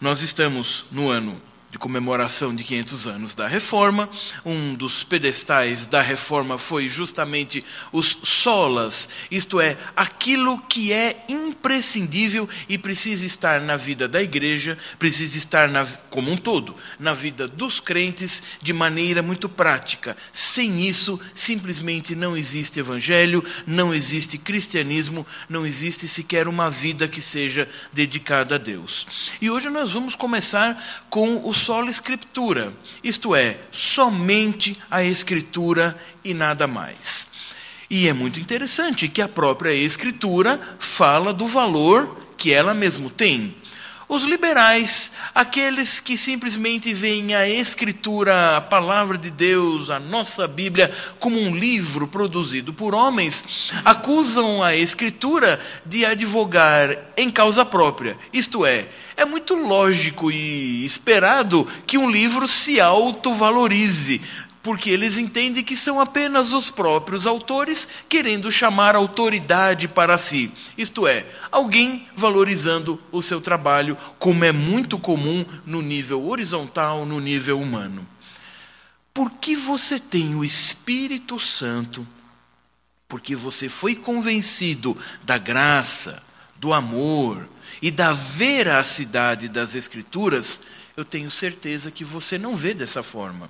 Nós estamos no ano de comemoração de 500 anos da Reforma. Um dos pedestais da Reforma foi justamente os solas, isto é, aquilo que é imprescindível e precisa estar na vida da igreja, precisa estar na, como um todo, na vida dos crentes de maneira muito prática. Sem isso, simplesmente não existe evangelho, não existe cristianismo, não existe sequer uma vida que seja dedicada a Deus. E hoje nós vamos começar com os sola escritura, isto é, somente a escritura e nada mais. E é muito interessante que a própria escritura fala do valor que ela mesmo tem. Os liberais, aqueles que simplesmente veem a Escritura, a palavra de Deus, a nossa Bíblia, como um livro produzido por homens, acusam a Escritura de advogar em causa própria, isto é, é muito lógico e esperado que um livro se autovalorize, porque eles entendem que são apenas os próprios autores querendo chamar autoridade para si. Isto é, alguém valorizando o seu trabalho, como é muito comum no nível horizontal, no nível humano. Porque você tem o Espírito Santo, porque você foi convencido da graça, do amor, e da veracidade das Escrituras, eu tenho certeza que você não vê dessa forma.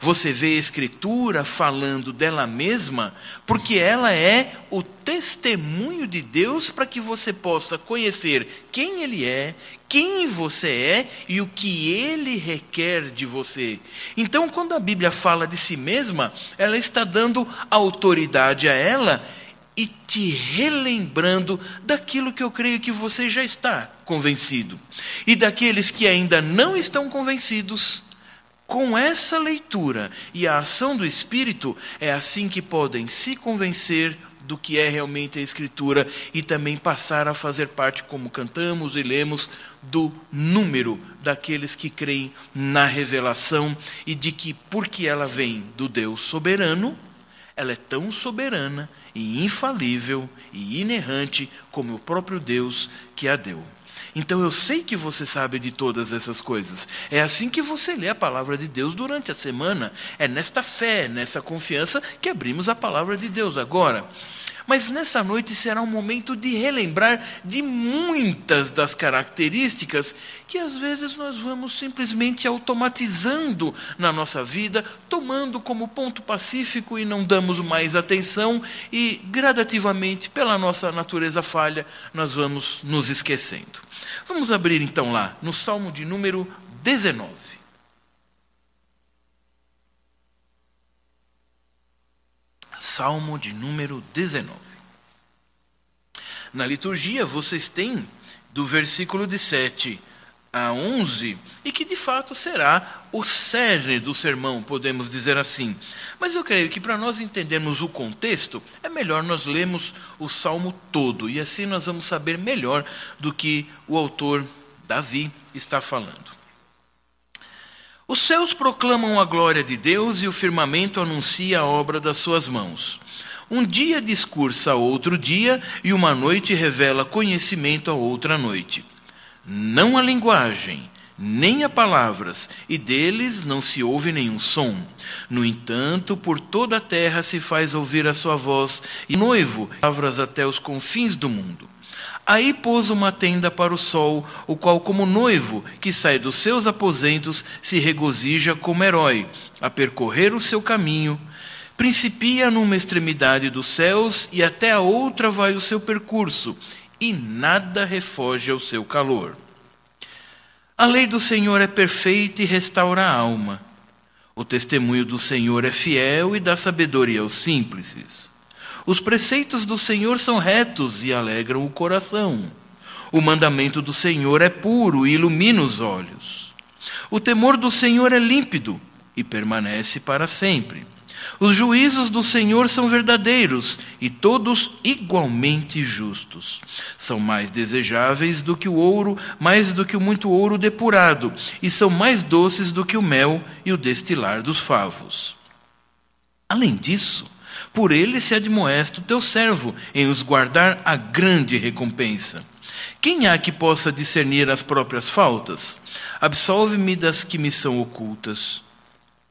Você vê a Escritura falando dela mesma, porque ela é o testemunho de Deus para que você possa conhecer quem Ele é, quem você é e o que Ele requer de você. Então, quando a Bíblia fala de si mesma, ela está dando autoridade a ela e te relembrando daquilo que eu creio que você já está convencido. E daqueles que ainda não estão convencidos, com essa leitura e a ação do Espírito, é assim que podem se convencer do que é realmente a Escritura e também passar a fazer parte, como cantamos e lemos, do número daqueles que creem na revelação e de que, porque ela vem do Deus soberano, ela é tão soberana e infalível e inerrante como o próprio Deus que a deu. Então eu sei que você sabe de todas essas coisas. É assim que você lê a palavra de Deus durante a semana. É nesta fé, nessa confiança que abrimos a palavra de Deus agora. Mas nessa noite será um momento de relembrar de muitas das características que às vezes nós vamos simplesmente automatizando na nossa vida, tomando como ponto pacífico e não damos mais atenção, e gradativamente, pela nossa natureza falha, nós vamos nos esquecendo. Vamos abrir então lá no Salmo de número 19. Salmo de número 19. Na liturgia, vocês têm do versículo de 7 a 11, e que de fato será o cerne do sermão, podemos dizer assim. Mas eu creio que para nós entendermos o contexto, é melhor nós lermos o salmo todo, e assim nós vamos saber melhor do que o autor Davi está falando. Os céus proclamam a glória de Deus e o firmamento anuncia a obra das suas mãos. Um dia discursa a outro dia e uma noite revela conhecimento a outra noite. Não há linguagem, nem há palavras, e deles não se ouve nenhum som. No entanto, por toda a terra se faz ouvir a sua voz, e noivo, palavras até os confins do mundo. Aí pôs uma tenda para o sol, o qual, como noivo que sai dos seus aposentos, se regozija como herói, a percorrer o seu caminho. Principia numa extremidade dos céus e até a outra vai o seu percurso, e nada refoge ao seu calor. A lei do Senhor é perfeita e restaura a alma. O testemunho do Senhor é fiel e dá sabedoria aos simples. Os preceitos do Senhor são retos e alegram o coração. O mandamento do Senhor é puro e ilumina os olhos. O temor do Senhor é límpido e permanece para sempre. Os juízos do Senhor são verdadeiros e todos igualmente justos. São mais desejáveis do que o ouro, mais do que o muito ouro depurado, e são mais doces do que o mel e o destilar dos favos. Além disso, por ele se admoesta o teu servo em os guardar a grande recompensa. Quem há que possa discernir as próprias faltas? Absolve-me das que me são ocultas.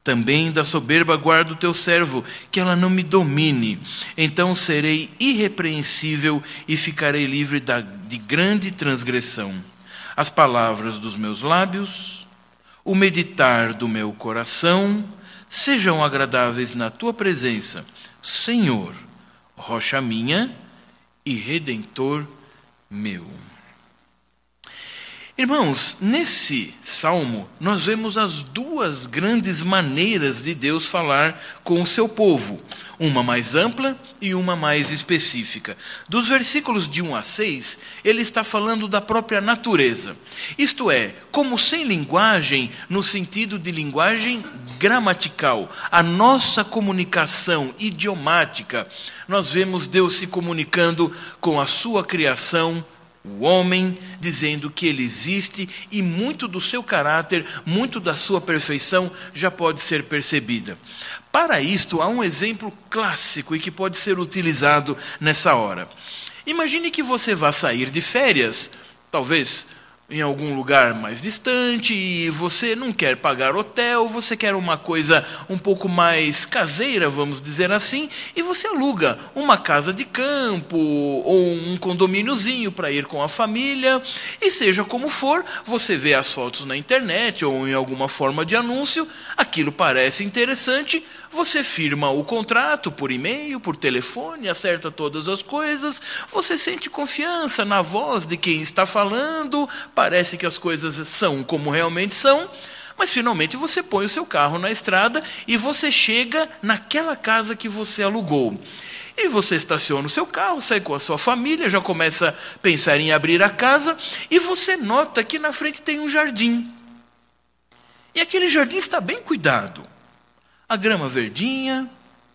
Também da soberba guarda o teu servo, que ela não me domine. Então serei irrepreensível e ficarei livre da, de grande transgressão. As palavras dos meus lábios, o meditar do meu coração, sejam agradáveis na tua presença, Senhor, rocha minha e redentor meu. Irmãos, nesse salmo nós vemos as duas grandes maneiras de Deus falar com o seu povo, uma mais ampla e uma mais específica. Dos versículos de 1 a 6, ele está falando da própria natureza, isto é, como sem linguagem, no sentido de linguagem gramatical, a nossa comunicação idiomática, nós vemos Deus se comunicando com a sua criação o homem dizendo que ele existe e muito do seu caráter, muito da sua perfeição já pode ser percebida. Para isto, há um exemplo clássico e que pode ser utilizado nessa hora. Imagine que você vá sair de férias, talvez em algum lugar mais distante e você não quer pagar hotel, você quer uma coisa um pouco mais caseira, vamos dizer assim, e você aluga uma casa de campo ou um condomíniozinho para ir com a família, e seja como for, você vê as fotos na internet ou em alguma forma de anúncio, aquilo parece interessante, você firma o contrato por e-mail, por telefone, acerta todas as coisas, você sente confiança na voz de quem está falando, parece que as coisas são como realmente são, mas finalmente você põe o seu carro na estrada e você chega naquela casa que você alugou. E você estaciona o seu carro, sai com a sua família, já começa a pensar em abrir a casa, e você nota que na frente tem um jardim. E aquele jardim está bem cuidado a grama verdinha,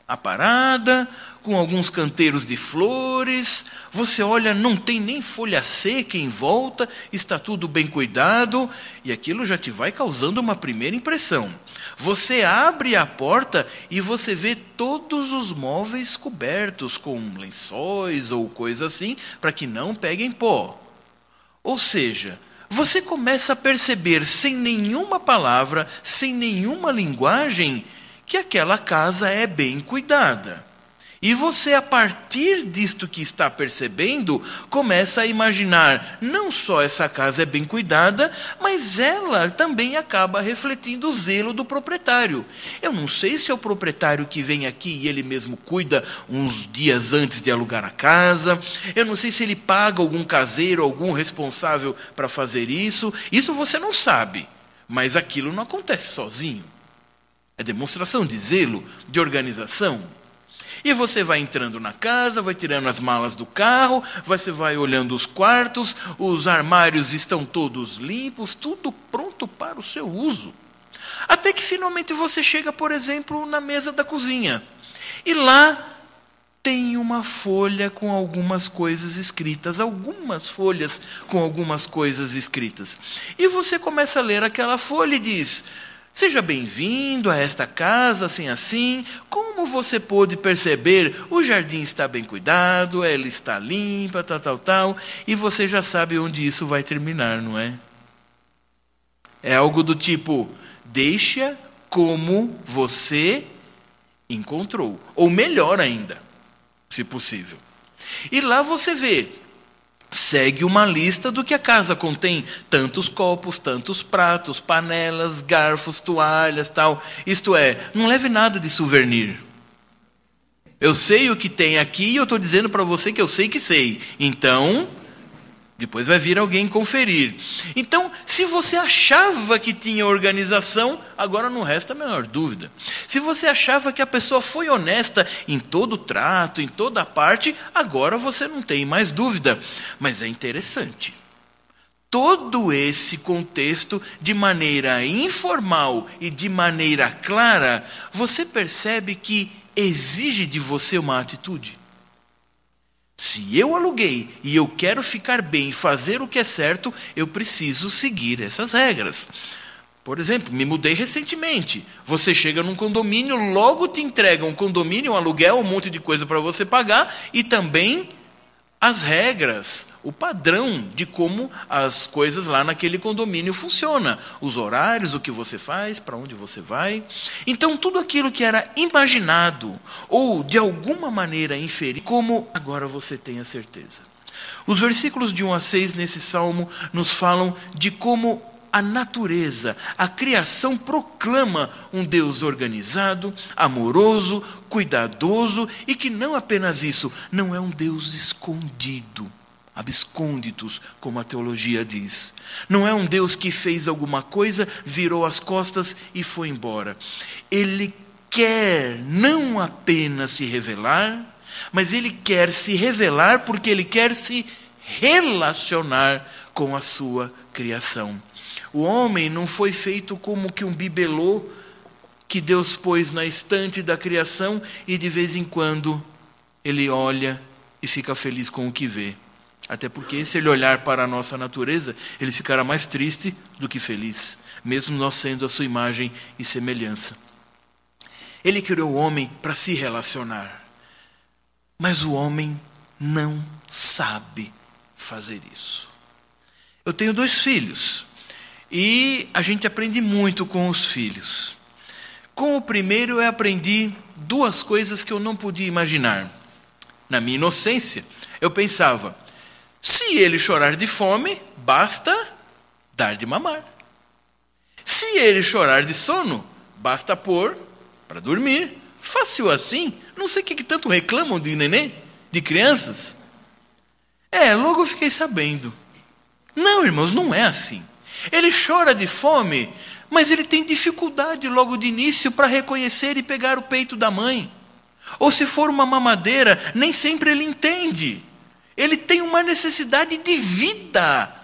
aparada, com alguns canteiros de flores. Você olha, não tem nem folha seca em volta, está tudo bem cuidado, e aquilo já te vai causando uma primeira impressão. Você abre a porta e você vê todos os móveis cobertos com lençóis ou coisa assim, para que não peguem pó. Ou seja, você começa a perceber sem nenhuma palavra, sem nenhuma linguagem, que aquela casa é bem cuidada. E você, a partir disto que está percebendo, começa a imaginar: não só essa casa é bem cuidada, mas ela também acaba refletindo o zelo do proprietário. Eu não sei se é o proprietário que vem aqui e ele mesmo cuida uns dias antes de alugar a casa. Eu não sei se ele paga algum caseiro, algum responsável para fazer isso. Isso você não sabe. Mas aquilo não acontece sozinho. É demonstração de zelo, de organização. E você vai entrando na casa, vai tirando as malas do carro, você vai olhando os quartos, os armários estão todos limpos, tudo pronto para o seu uso. Até que finalmente você chega, por exemplo, na mesa da cozinha. E lá tem uma folha com algumas coisas escritas, algumas folhas com algumas coisas escritas. E você começa a ler aquela folha e diz: Seja bem-vindo a esta casa, assim assim. Como você pôde perceber, o jardim está bem cuidado, ela está limpa, tal, tal, tal, e você já sabe onde isso vai terminar, não é? É algo do tipo: deixa como você encontrou, ou melhor ainda, se possível. E lá você vê segue uma lista do que a casa contém: tantos copos, tantos pratos, panelas, garfos, toalhas, tal. Isto é, não leve nada de souvenir. Eu sei o que tem aqui e eu estou dizendo para você que eu sei que sei. Então, depois vai vir alguém conferir. Então, se você achava que tinha organização, agora não resta a menor dúvida. Se você achava que a pessoa foi honesta em todo o trato, em toda a parte, agora você não tem mais dúvida. Mas é interessante. Todo esse contexto, de maneira informal e de maneira clara, você percebe que exige de você uma atitude. Se eu aluguei e eu quero ficar bem, fazer o que é certo, eu preciso seguir essas regras. Por exemplo, me mudei recentemente. Você chega num condomínio, logo te entrega um condomínio, um aluguel, um monte de coisa para você pagar e também as regras, o padrão de como as coisas lá naquele condomínio funcionam, os horários, o que você faz, para onde você vai. Então tudo aquilo que era imaginado ou de alguma maneira inferido, como agora você tem a certeza. Os versículos de 1 a 6 nesse salmo nos falam de como a natureza, a criação proclama um Deus organizado, amoroso, cuidadoso e que não apenas isso, não é um Deus escondido, abscônditos, como a teologia diz. Não é um Deus que fez alguma coisa, virou as costas e foi embora. Ele quer não apenas se revelar, mas ele quer se revelar porque ele quer se relacionar com a sua criação. O homem não foi feito como que um bibelô que Deus pôs na estante da criação e de vez em quando ele olha e fica feliz com o que vê. Até porque, se ele olhar para a nossa natureza, ele ficará mais triste do que feliz, mesmo nós sendo a sua imagem e semelhança. Ele criou o homem para se relacionar, mas o homem não sabe fazer isso. Eu tenho dois filhos, e a gente aprende muito com os filhos. Com o primeiro, eu aprendi duas coisas que eu não podia imaginar. Na minha inocência, eu pensava: se ele chorar de fome, basta dar de mamar. Se ele chorar de sono, basta pôr para dormir. Fácil assim. Não sei o que, tanto reclamam de neném, de crianças. É, logo fiquei sabendo. Não, irmãos, não é assim. Ele chora de fome, mas ele tem dificuldade logo de início para reconhecer e pegar o peito da mãe. Ou se for uma mamadeira, nem sempre ele entende. Ele tem uma necessidade de vida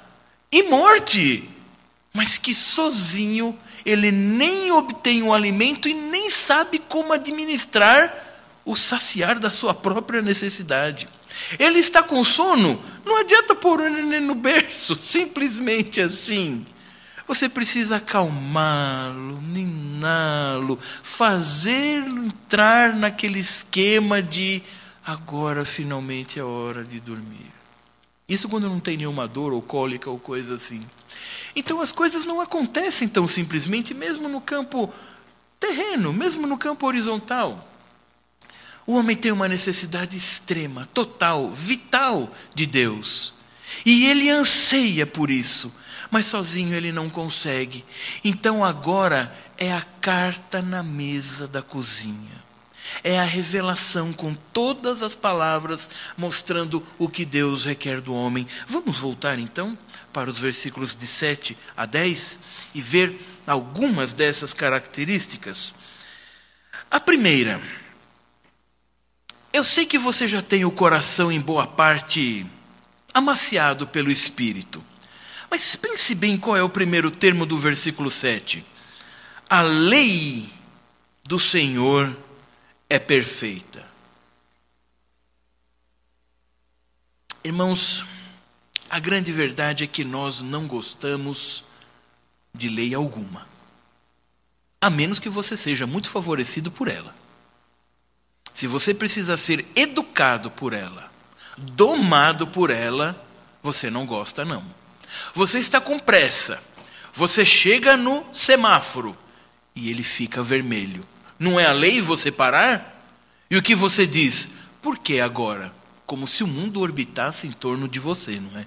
e morte, mas que sozinho ele nem obtém o alimento e nem sabe como administrar o saciar da sua própria necessidade. Ele está com sono, não adianta pôr o neném no berço, simplesmente assim. Você precisa acalmá-lo, niná-lo, fazê-lo entrar naquele esquema de agora finalmente é hora de dormir. Isso quando não tem nenhuma dor ou cólica ou coisa assim. Então as coisas não acontecem tão simplesmente, mesmo no campo terreno, mesmo no campo horizontal. O homem tem uma necessidade extrema, total, vital de Deus. E ele anseia por isso, mas sozinho ele não consegue. Então agora é a carta na mesa da cozinha. É a revelação com todas as palavras mostrando o que Deus requer do homem. Vamos voltar então para os versículos de 7 a 10 e ver algumas dessas características. A primeira, eu sei que você já tem o coração em boa parte amaciado pelo Espírito. Mas pense bem qual é o primeiro termo do versículo 7. A lei do Senhor é perfeita. Irmãos, a grande verdade é que nós não gostamos de lei alguma, a menos que você seja muito favorecido por ela. Se você precisa ser educado por ela, domado por ela, você não gosta, não. Você está com pressa, você chega no semáforo e ele fica vermelho. Não é a lei você parar? E o que você diz? Por que agora? Como se o mundo orbitasse em torno de você, não é?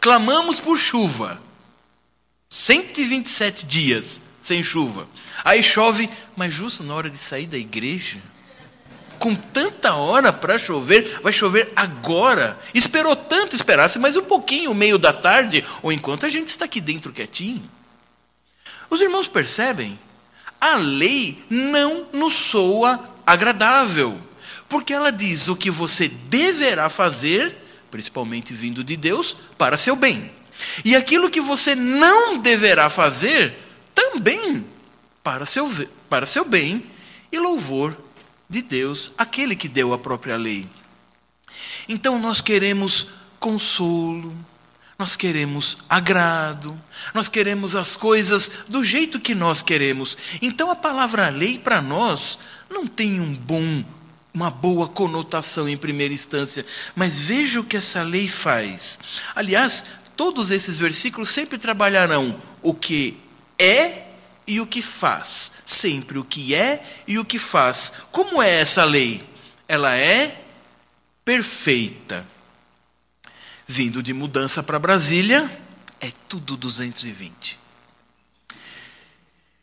Clamamos por chuva. 127 dias sem chuva. Aí chove, mas justo na hora de sair da igreja com tanta hora para chover, vai chover agora. Esperou tanto, esperasse mais um pouquinho, meio da tarde, ou enquanto a gente está aqui dentro quietinho. Os irmãos percebem? A lei não nos soa agradável, porque ela diz o que você deverá fazer, principalmente vindo de Deus, para seu bem. E aquilo que você não deverá fazer, também para seu, para seu bem e louvor de Deus, aquele que deu a própria lei. Então nós queremos consolo, nós queremos agrado, nós queremos as coisas do jeito que nós queremos. Então a palavra lei para nós não tem um bom uma boa conotação em primeira instância, mas veja o que essa lei faz. Aliás, todos esses versículos sempre trabalharão o que é e o que faz. Sempre o que é e o que faz. Como é essa lei? Ela é perfeita. Vindo de mudança para Brasília, é tudo 220.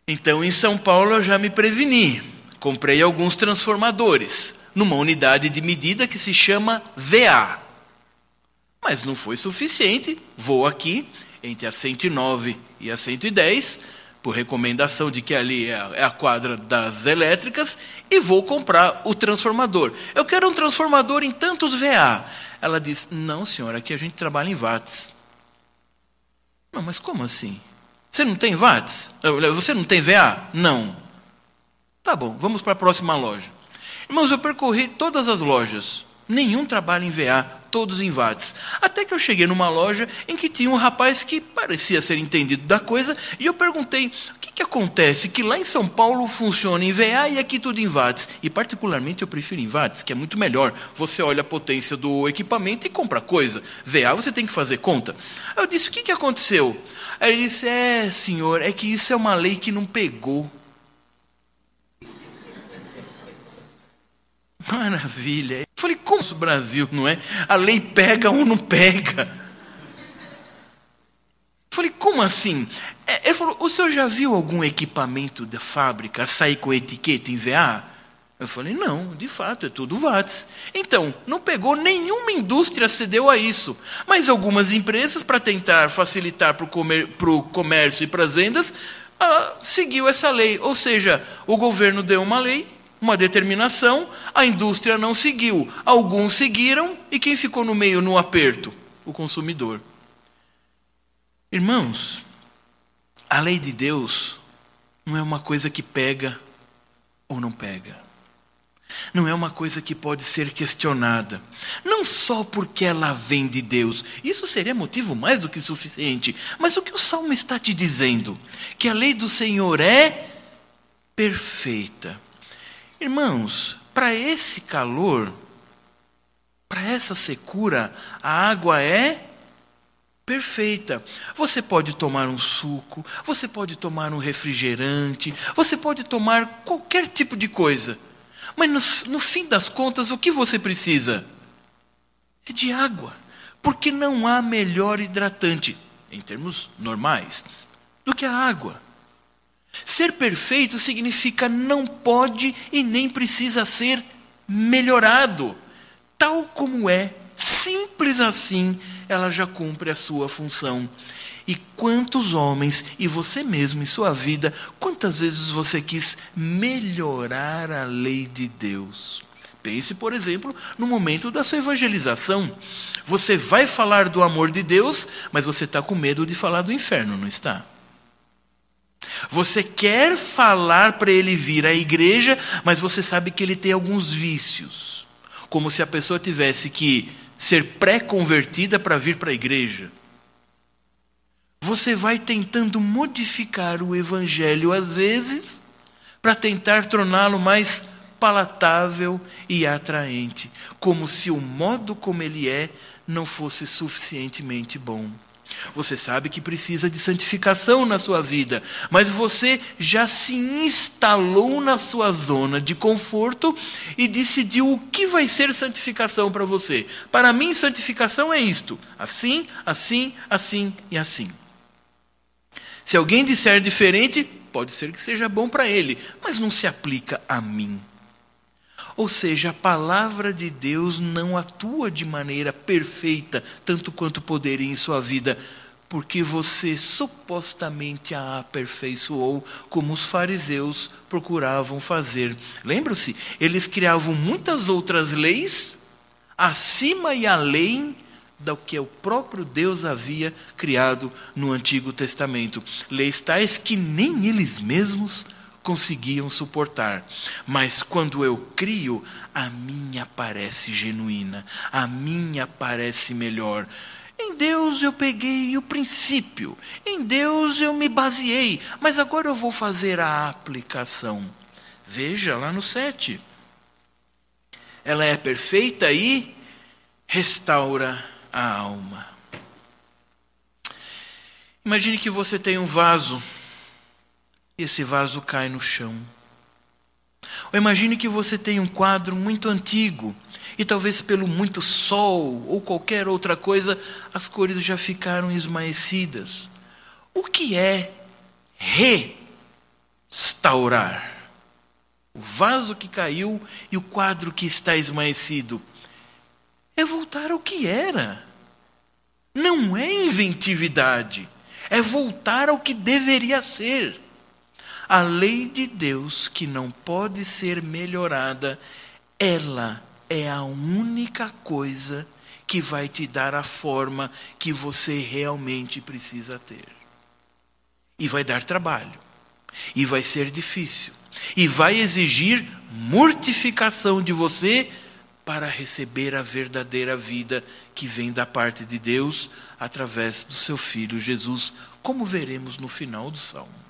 Então, em São Paulo, eu já me preveni. Comprei alguns transformadores numa unidade de medida que se chama VA. Mas não foi suficiente. Vou aqui, entre a 109 e a 110, por recomendação de que ali é a, é a quadra das elétricas, e vou comprar o transformador. Eu quero um transformador em tantos VA. Ela diz: Não, senhora, aqui a gente trabalha em watts. Não, mas como assim? Você não tem watts? Você não tem VA? Não. Tá bom, vamos para a próxima loja. Irmãos, eu percorri todas as lojas. Nenhum trabalha em VA, todos em watts. Até que eu cheguei numa loja em que tinha um rapaz que parecia ser entendido da coisa, e eu perguntei: o que, que acontece que lá em São Paulo funciona em VA e aqui tudo em watts? E particularmente eu prefiro em watts, que é muito melhor. Você olha a potência do equipamento e compra coisa. VA você tem que fazer conta. Eu disse: o que, que aconteceu? Aí ele disse: é, senhor, é que isso é uma lei que não pegou. Maravilha. Eu falei, como o Brasil, não é? A lei pega ou não pega? Eu falei, como assim? É, ele falou, o senhor já viu algum equipamento da fábrica sair com etiqueta em VA? Eu falei, não, de fato, é tudo VATS. Então, não pegou, nenhuma indústria cedeu a isso. Mas algumas empresas, para tentar facilitar para o comércio e para as vendas, ah, seguiu essa lei. Ou seja, o governo deu uma lei, uma determinação, a indústria não seguiu. Alguns seguiram e quem ficou no meio no aperto? O consumidor. Irmãos, a lei de Deus não é uma coisa que pega ou não pega. Não é uma coisa que pode ser questionada. Não só porque ela vem de Deus. Isso seria motivo mais do que suficiente. Mas o que o salmo está te dizendo? Que a lei do Senhor é perfeita. Irmãos, para esse calor, para essa secura, a água é perfeita. Você pode tomar um suco, você pode tomar um refrigerante, você pode tomar qualquer tipo de coisa. Mas no, no fim das contas, o que você precisa? É de água. Porque não há melhor hidratante, em termos normais, do que a água. Ser perfeito significa não pode e nem precisa ser melhorado. Tal como é, simples assim, ela já cumpre a sua função. E quantos homens, e você mesmo em sua vida, quantas vezes você quis melhorar a lei de Deus? Pense, por exemplo, no momento da sua evangelização. Você vai falar do amor de Deus, mas você está com medo de falar do inferno, não está? Você quer falar para ele vir à igreja, mas você sabe que ele tem alguns vícios. Como se a pessoa tivesse que ser pré-convertida para vir para a igreja. Você vai tentando modificar o evangelho às vezes para tentar torná-lo mais palatável e atraente, como se o modo como ele é não fosse suficientemente bom. Você sabe que precisa de santificação na sua vida, mas você já se instalou na sua zona de conforto e decidiu o que vai ser santificação para você. Para mim, santificação é isto: assim, assim, assim e assim. Se alguém disser diferente, pode ser que seja bom para ele, mas não se aplica a mim. Ou seja, a palavra de Deus não atua de maneira perfeita, tanto quanto poderia em sua vida, porque você supostamente a aperfeiçoou, como os fariseus procuravam fazer. Lembra-se? Eles criavam muitas outras leis, acima e além do que o próprio Deus havia criado no Antigo Testamento. Leis tais que nem eles mesmos conseguiam suportar. Mas quando eu crio, a minha parece genuína, a minha parece melhor. Em Deus eu peguei o princípio, em Deus eu me baseei, mas agora eu vou fazer a aplicação. Veja lá no 7. ela é perfeita e restaura a alma. Imagine que você tem um vaso esse vaso cai no chão. Ou imagine que você tem um quadro muito antigo e talvez pelo muito sol ou qualquer outra coisa as cores já ficaram esmaecidas. O que é restaurar? O vaso que caiu e o quadro que está esmaecido é voltar ao que era. Não é inventividade, é voltar ao que deveria ser. A lei de Deus, que não pode ser melhorada, ela é a única coisa que vai te dar a forma que você realmente precisa ter. E vai dar trabalho, e vai ser difícil, e vai exigir mortificação de você para receber a verdadeira vida que vem da parte de Deus através do seu filho Jesus, como veremos no final do salmo.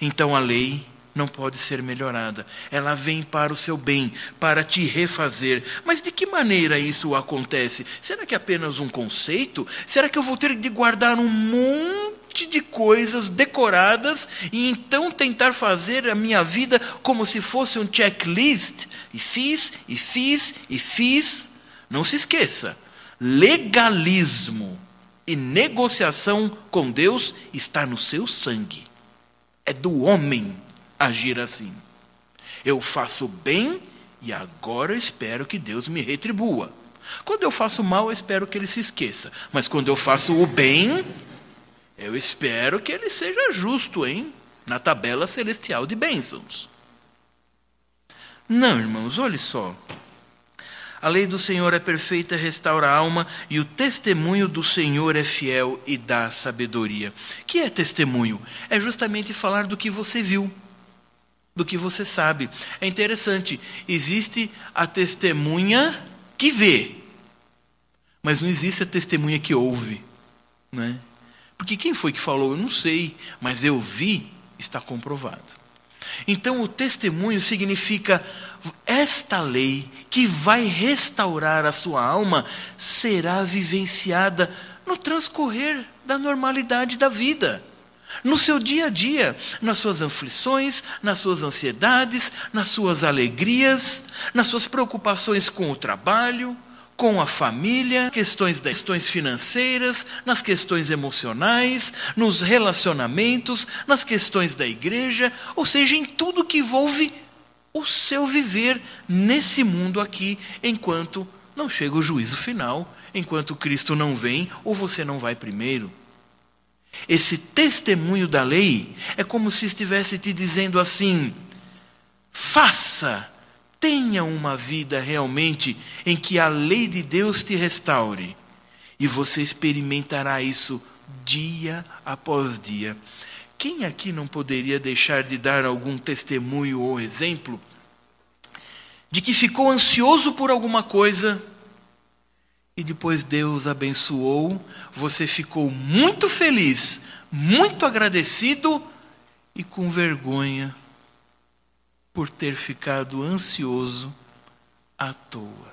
Então a lei não pode ser melhorada. Ela vem para o seu bem, para te refazer. Mas de que maneira isso acontece? Será que é apenas um conceito? Será que eu vou ter de guardar um monte de coisas decoradas e então tentar fazer a minha vida como se fosse um checklist? E fiz, e fiz, e fiz. Não se esqueça: legalismo e negociação com Deus está no seu sangue. É do homem agir assim. Eu faço bem e agora eu espero que Deus me retribua. Quando eu faço mal, eu espero que ele se esqueça. Mas quando eu faço o bem, eu espero que ele seja justo, hein? Na tabela celestial de bênçãos. Não, irmãos, olhe só. A lei do Senhor é perfeita, restaura a alma, e o testemunho do Senhor é fiel e dá sabedoria. Que é testemunho? É justamente falar do que você viu do que você sabe. É interessante, existe a testemunha que vê, mas não existe a testemunha que ouve. Né? Porque quem foi que falou? Eu não sei, mas eu vi, está comprovado. Então, o testemunho significa esta lei que vai restaurar a sua alma será vivenciada no transcorrer da normalidade da vida. No seu dia a dia, nas suas aflições, nas suas ansiedades, nas suas alegrias, nas suas preocupações com o trabalho, com a família, questões das questões financeiras, nas questões emocionais, nos relacionamentos, nas questões da igreja, ou seja, em tudo que envolve o seu viver nesse mundo aqui, enquanto não chega o juízo final, enquanto Cristo não vem ou você não vai primeiro. Esse testemunho da lei é como se estivesse te dizendo assim: faça, tenha uma vida realmente em que a lei de Deus te restaure. E você experimentará isso dia após dia. Quem aqui não poderia deixar de dar algum testemunho ou exemplo de que ficou ansioso por alguma coisa e depois Deus abençoou, você ficou muito feliz, muito agradecido e com vergonha por ter ficado ansioso à toa.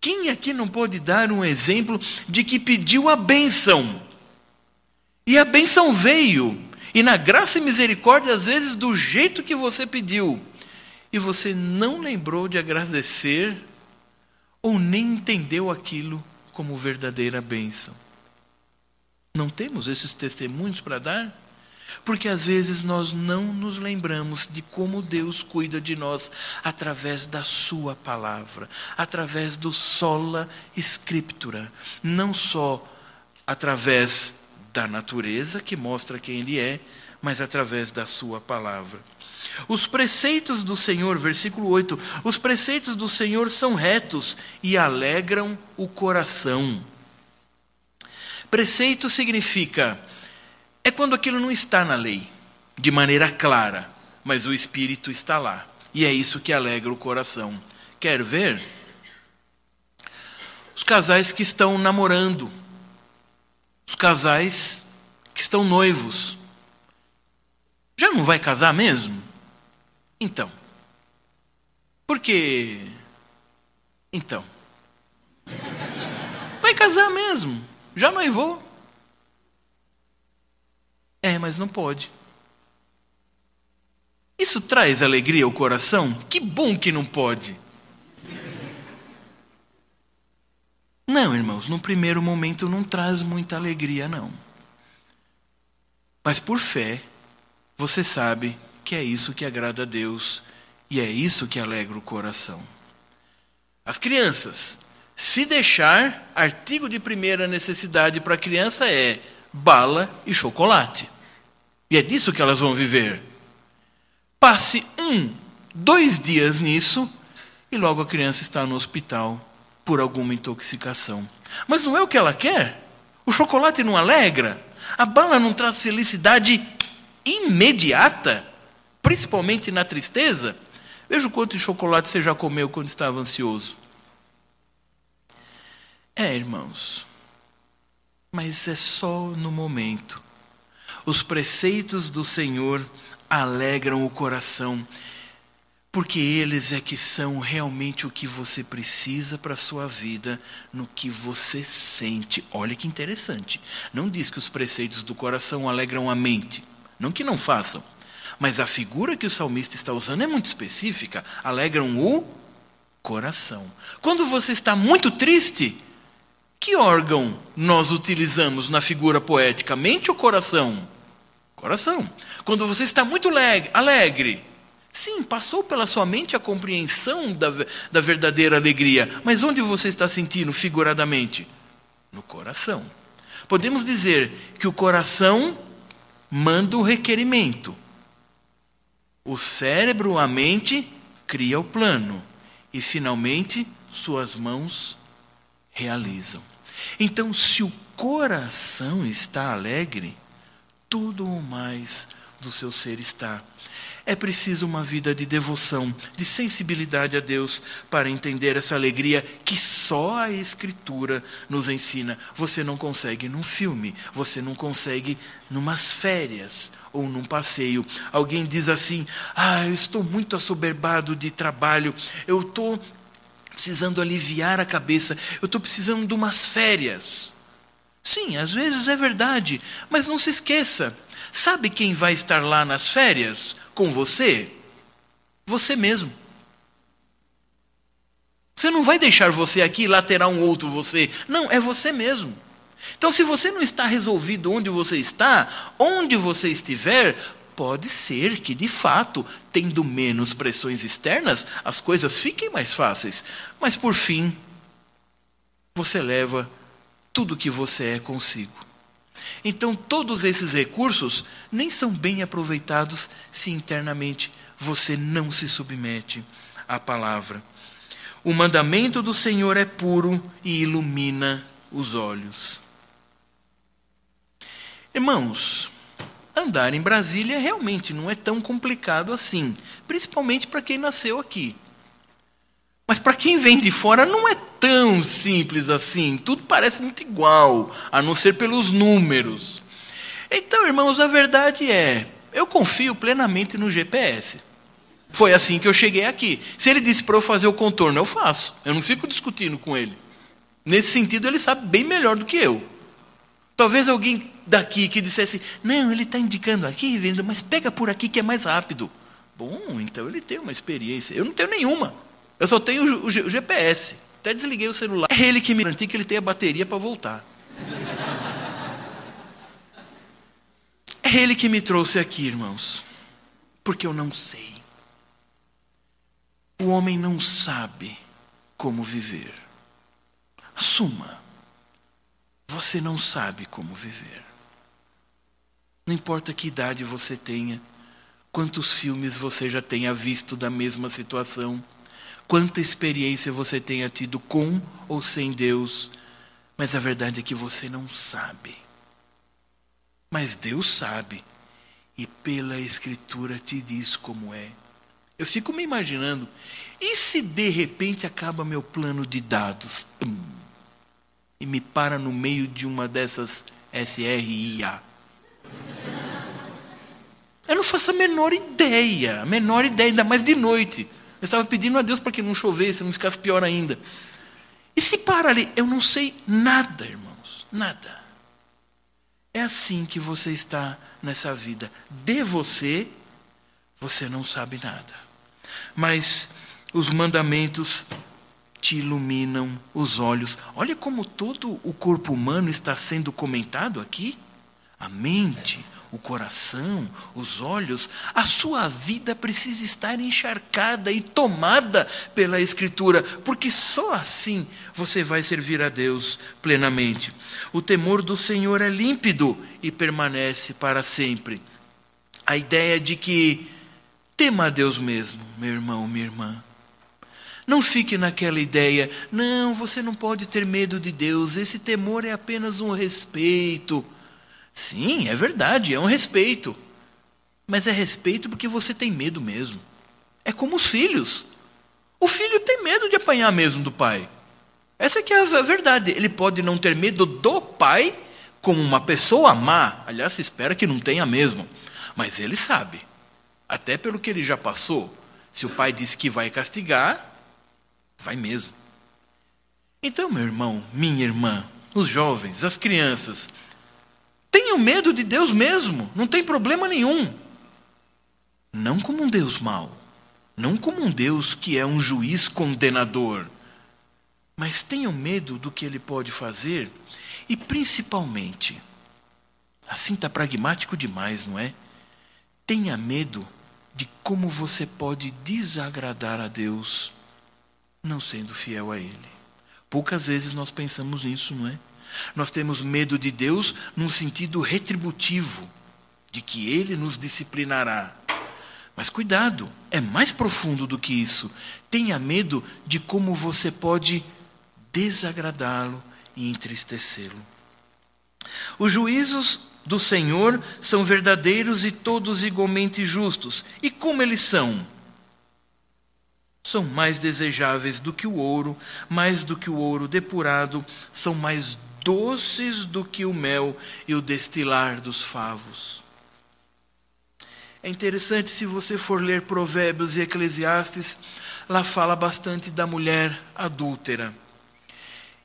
Quem aqui não pode dar um exemplo de que pediu a bênção? E a bênção veio, e na graça e misericórdia, às vezes do jeito que você pediu, e você não lembrou de agradecer ou nem entendeu aquilo como verdadeira bênção. Não temos esses testemunhos para dar? Porque às vezes nós não nos lembramos de como Deus cuida de nós através da Sua palavra, através do sola scriptura, não só através da natureza que mostra quem Ele é, mas através da Sua palavra. Os preceitos do Senhor, versículo 8: os preceitos do Senhor são retos e alegram o coração. Preceito significa é quando aquilo não está na lei, de maneira clara, mas o Espírito está lá. E é isso que alegra o coração. Quer ver? Os casais que estão namorando, os casais que estão noivos, já não vai casar mesmo? Então, Porque. Então. Vai casar mesmo. Já noivou. É, mas não pode. Isso traz alegria ao coração? Que bom que não pode. Não, irmãos, no primeiro momento não traz muita alegria, não. Mas por fé, você sabe que é isso que agrada a Deus e é isso que alegra o coração. As crianças, se deixar, artigo de primeira necessidade para a criança é bala e chocolate. E é disso que elas vão viver. Passe um, dois dias nisso e logo a criança está no hospital por alguma intoxicação. Mas não é o que ela quer. O chocolate não alegra. A bala não traz felicidade imediata, principalmente na tristeza. Veja o quanto de chocolate você já comeu quando estava ansioso. É, irmãos, mas é só no momento. Os preceitos do Senhor alegram o coração porque eles é que são realmente o que você precisa para a sua vida, no que você sente. Olha que interessante. Não diz que os preceitos do coração alegram a mente. Não que não façam. Mas a figura que o salmista está usando é muito específica. Alegram o coração. Quando você está muito triste, que órgão nós utilizamos na figura poética? Mente ou coração? Coração. Quando você está muito alegre, Sim, passou pela sua mente a compreensão da, da verdadeira alegria, mas onde você está sentindo figuradamente? No coração. Podemos dizer que o coração manda o requerimento, o cérebro, a mente, cria o plano, e finalmente suas mãos realizam. Então, se o coração está alegre, tudo o mais do seu ser está é preciso uma vida de devoção, de sensibilidade a Deus para entender essa alegria que só a Escritura nos ensina. Você não consegue num filme, você não consegue numas férias ou num passeio. Alguém diz assim: Ah, eu estou muito assoberbado de trabalho, eu estou precisando aliviar a cabeça, eu estou precisando de umas férias. Sim, às vezes é verdade, mas não se esqueça Sabe quem vai estar lá nas férias com você? Você mesmo. Você não vai deixar você aqui lá terá um outro você. Não, é você mesmo. Então, se você não está resolvido onde você está, onde você estiver, pode ser que, de fato, tendo menos pressões externas, as coisas fiquem mais fáceis. Mas, por fim, você leva tudo que você é consigo. Então, todos esses recursos nem são bem aproveitados se internamente você não se submete à palavra. O mandamento do Senhor é puro e ilumina os olhos. Irmãos, andar em Brasília realmente não é tão complicado assim, principalmente para quem nasceu aqui. Mas para quem vem de fora não é tão simples assim. Tudo parece muito igual, a não ser pelos números. Então, irmãos, a verdade é, eu confio plenamente no GPS. Foi assim que eu cheguei aqui. Se ele disse para eu fazer o contorno, eu faço. Eu não fico discutindo com ele. Nesse sentido, ele sabe bem melhor do que eu. Talvez alguém daqui que dissesse: Não, ele está indicando aqui, vendo, mas pega por aqui que é mais rápido. Bom, então ele tem uma experiência. Eu não tenho nenhuma. Eu só tenho o, GPS. Até desliguei o celular. É ele que me garantiu que ele tem a bateria para voltar. É ele que me trouxe aqui, irmãos. Porque eu não sei. O homem não sabe como viver. Assuma. Você não sabe como viver. Não importa que idade você tenha, quantos filmes você já tenha visto da mesma situação quanta experiência você tenha tido com ou sem Deus, mas a verdade é que você não sabe. Mas Deus sabe, e pela Escritura te diz como é. Eu fico me imaginando, e se de repente acaba meu plano de dados? Pum, e me para no meio de uma dessas SRIA. Eu não faço a menor ideia, a menor ideia, ainda mais de noite. Eu estava pedindo a Deus para que não chovesse, não ficasse pior ainda. E se para ali, eu não sei nada, irmãos, nada. É assim que você está nessa vida. De você, você não sabe nada. Mas os mandamentos te iluminam os olhos. Olha como todo o corpo humano está sendo comentado aqui. A mente, o coração, os olhos, a sua vida precisa estar encharcada e tomada pela Escritura, porque só assim você vai servir a Deus plenamente. O temor do Senhor é límpido e permanece para sempre. A ideia de que tema a Deus mesmo, meu irmão, minha irmã. Não fique naquela ideia, não, você não pode ter medo de Deus, esse temor é apenas um respeito. Sim, é verdade, é um respeito. Mas é respeito porque você tem medo mesmo. É como os filhos. O filho tem medo de apanhar mesmo do pai. Essa que é a verdade. Ele pode não ter medo do pai como uma pessoa má. Aliás, se espera que não tenha mesmo. Mas ele sabe. Até pelo que ele já passou. Se o pai disse que vai castigar, vai mesmo. Então, meu irmão, minha irmã, os jovens, as crianças, Tenham medo de Deus mesmo, não tem problema nenhum. Não como um Deus mau, não como um Deus que é um juiz condenador, mas tenham medo do que ele pode fazer e principalmente, assim está pragmático demais, não é? Tenha medo de como você pode desagradar a Deus não sendo fiel a Ele. Poucas vezes nós pensamos nisso, não é? Nós temos medo de Deus num sentido retributivo, de que Ele nos disciplinará. Mas cuidado, é mais profundo do que isso. Tenha medo de como você pode desagradá-lo e entristecê-lo. Os juízos do Senhor são verdadeiros e todos igualmente justos. E como eles são? São mais desejáveis do que o ouro, mais do que o ouro depurado, são mais doces do que o mel e o destilar dos favos. É interessante se você for ler Provérbios e Eclesiastes, lá fala bastante da mulher adúltera.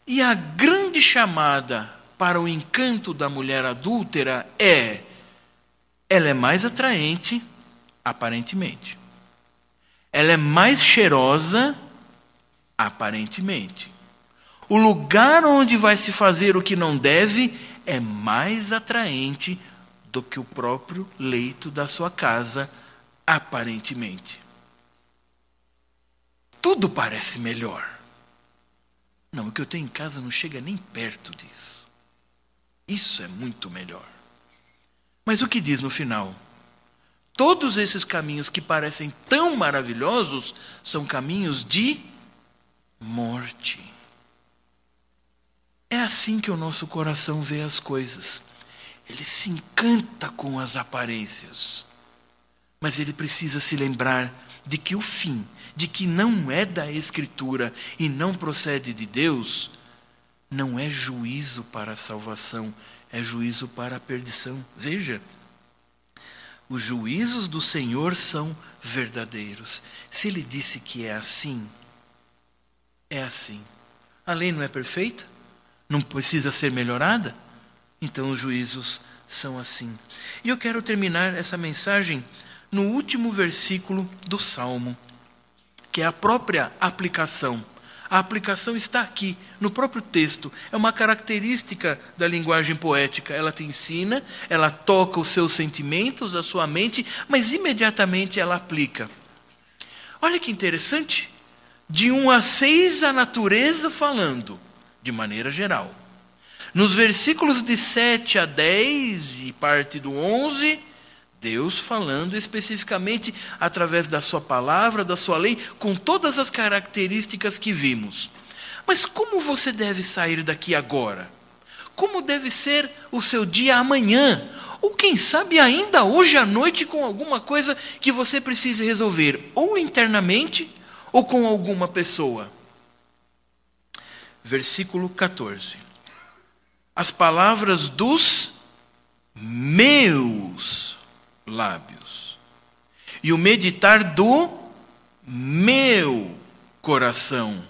E a grande chamada para o encanto da mulher adúltera é: ela é mais atraente, aparentemente. Ela é mais cheirosa, aparentemente. O lugar onde vai se fazer o que não deve é mais atraente do que o próprio leito da sua casa, aparentemente. Tudo parece melhor. Não, o que eu tenho em casa não chega nem perto disso. Isso é muito melhor. Mas o que diz no final? Todos esses caminhos que parecem tão maravilhosos são caminhos de morte. É assim que o nosso coração vê as coisas. Ele se encanta com as aparências. Mas ele precisa se lembrar de que o fim, de que não é da Escritura e não procede de Deus, não é juízo para a salvação, é juízo para a perdição. Veja, os juízos do Senhor são verdadeiros. Se ele disse que é assim, é assim. A lei não é perfeita? Não precisa ser melhorada? Então os juízos são assim. E eu quero terminar essa mensagem no último versículo do Salmo, que é a própria aplicação. A aplicação está aqui, no próprio texto. É uma característica da linguagem poética. Ela te ensina, ela toca os seus sentimentos, a sua mente, mas imediatamente ela aplica. Olha que interessante. De 1 a 6, a natureza falando de maneira geral. Nos versículos de 7 a 10 e parte do 11, Deus falando especificamente através da Sua palavra, da Sua lei, com todas as características que vimos. Mas como você deve sair daqui agora? Como deve ser o seu dia amanhã? Ou quem sabe ainda hoje à noite com alguma coisa que você precise resolver, ou internamente, ou com alguma pessoa versículo 14. As palavras dos meus lábios e o meditar do meu coração.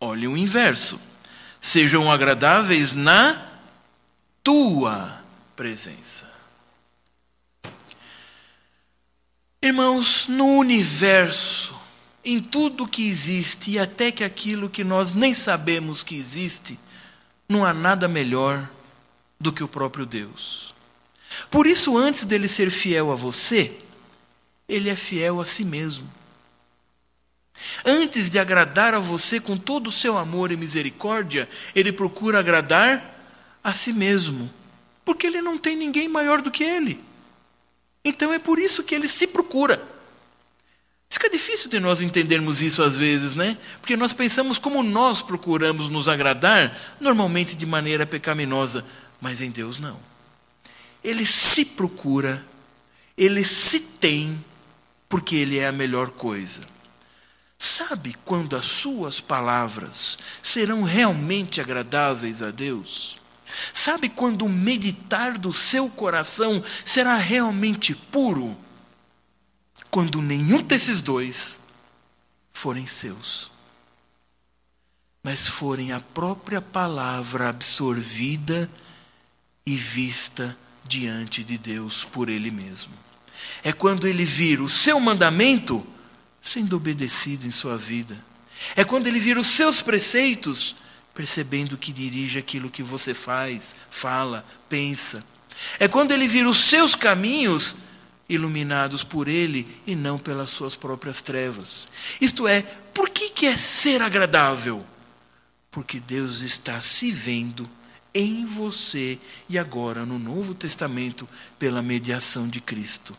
Olhe o inverso. Sejam agradáveis na tua presença. Irmãos, no universo, em tudo que existe, e até que aquilo que nós nem sabemos que existe, não há nada melhor do que o próprio Deus. Por isso, antes dele ser fiel a você, ele é fiel a si mesmo. Antes de agradar a você com todo o seu amor e misericórdia, ele procura agradar a si mesmo, porque ele não tem ninguém maior do que ele. Então é por isso que ele se procura. Fica difícil de nós entendermos isso às vezes, né? Porque nós pensamos como nós procuramos nos agradar, normalmente de maneira pecaminosa, mas em Deus não. Ele se procura, ele se tem, porque ele é a melhor coisa. Sabe quando as suas palavras serão realmente agradáveis a Deus? Sabe quando o meditar do seu coração será realmente puro? Quando nenhum desses dois forem seus, mas forem a própria palavra absorvida e vista diante de Deus por Ele mesmo. É quando Ele vir o seu mandamento sendo obedecido em sua vida. É quando Ele vir os seus preceitos percebendo que dirige aquilo que você faz, fala, pensa. É quando ele vira os seus caminhos iluminados por ele e não pelas suas próprias trevas. Isto é, por que, que é ser agradável? Porque Deus está se vendo em você e agora no Novo Testamento pela mediação de Cristo.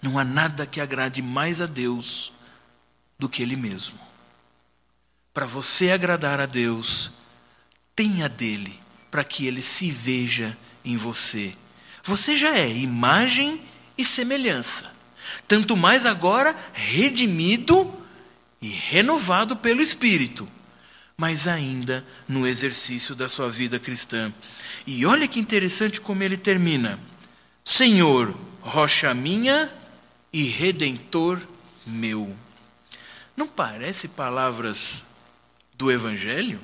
Não há nada que agrade mais a Deus do que Ele mesmo. Para você agradar a Deus, tenha dele, para que ele se veja em você. Você já é imagem e semelhança. Tanto mais agora redimido e renovado pelo Espírito, mas ainda no exercício da sua vida cristã. E olha que interessante como ele termina: Senhor, rocha minha e redentor meu. Não parece palavras do Evangelho?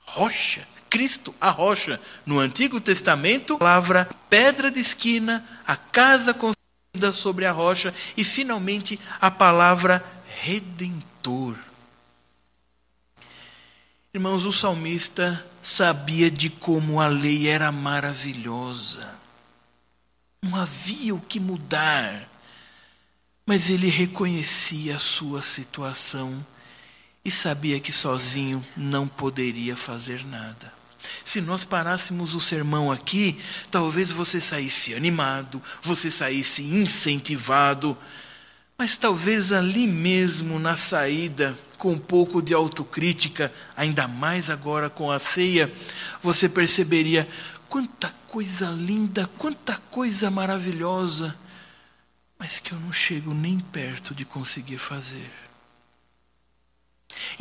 Rocha, Cristo, a rocha. No Antigo Testamento, a palavra pedra de esquina, a casa construída sobre a rocha e, finalmente, a palavra redentor. Irmãos, o salmista sabia de como a lei era maravilhosa. Não havia o que mudar. Mas ele reconhecia a sua situação e sabia que sozinho não poderia fazer nada. Se nós parássemos o sermão aqui, talvez você saísse animado, você saísse incentivado, mas talvez ali mesmo na saída, com um pouco de autocrítica, ainda mais agora com a ceia, você perceberia quanta coisa linda, quanta coisa maravilhosa, mas que eu não chego nem perto de conseguir fazer.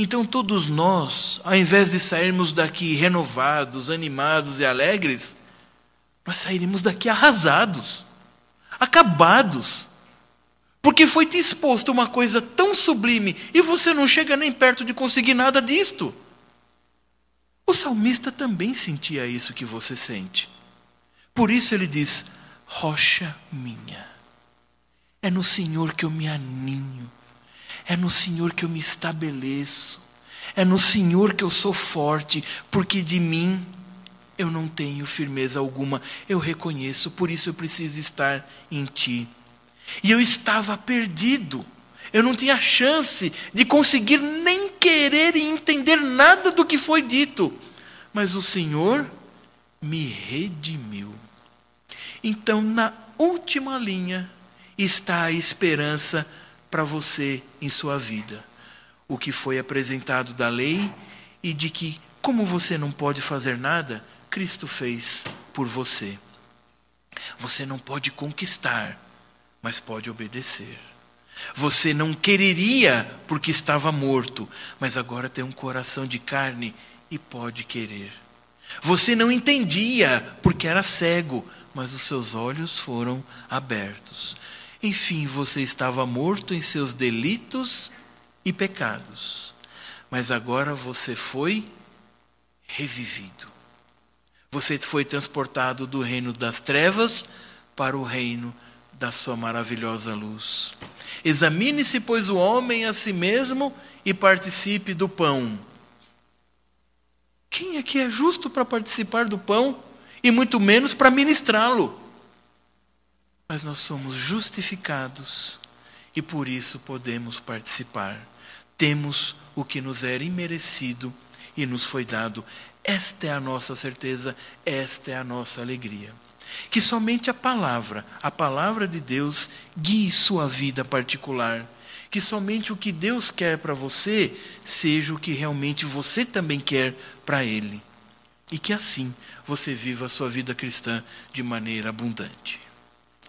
Então, todos nós, ao invés de sairmos daqui renovados, animados e alegres, nós sairemos daqui arrasados, acabados. Porque foi te exposto uma coisa tão sublime e você não chega nem perto de conseguir nada disto. O salmista também sentia isso que você sente. Por isso ele diz: Rocha minha, é no Senhor que eu me aninho é no Senhor que eu me estabeleço. É no Senhor que eu sou forte, porque de mim eu não tenho firmeza alguma. Eu reconheço, por isso eu preciso estar em Ti. E eu estava perdido. Eu não tinha chance de conseguir nem querer e entender nada do que foi dito. Mas o Senhor me redimiu. Então, na última linha está a esperança para você em sua vida. O que foi apresentado da lei e de que, como você não pode fazer nada, Cristo fez por você. Você não pode conquistar, mas pode obedecer. Você não quereria porque estava morto, mas agora tem um coração de carne e pode querer. Você não entendia porque era cego, mas os seus olhos foram abertos. Enfim, você estava morto em seus delitos e pecados, mas agora você foi revivido. Você foi transportado do reino das trevas para o reino da sua maravilhosa luz. Examine-se, pois, o homem a si mesmo e participe do pão. Quem é que é justo para participar do pão e muito menos para ministrá-lo? Mas nós somos justificados e por isso podemos participar. Temos o que nos era imerecido e nos foi dado. Esta é a nossa certeza, esta é a nossa alegria. Que somente a palavra, a palavra de Deus, guie sua vida particular. Que somente o que Deus quer para você seja o que realmente você também quer para Ele. E que assim você viva a sua vida cristã de maneira abundante.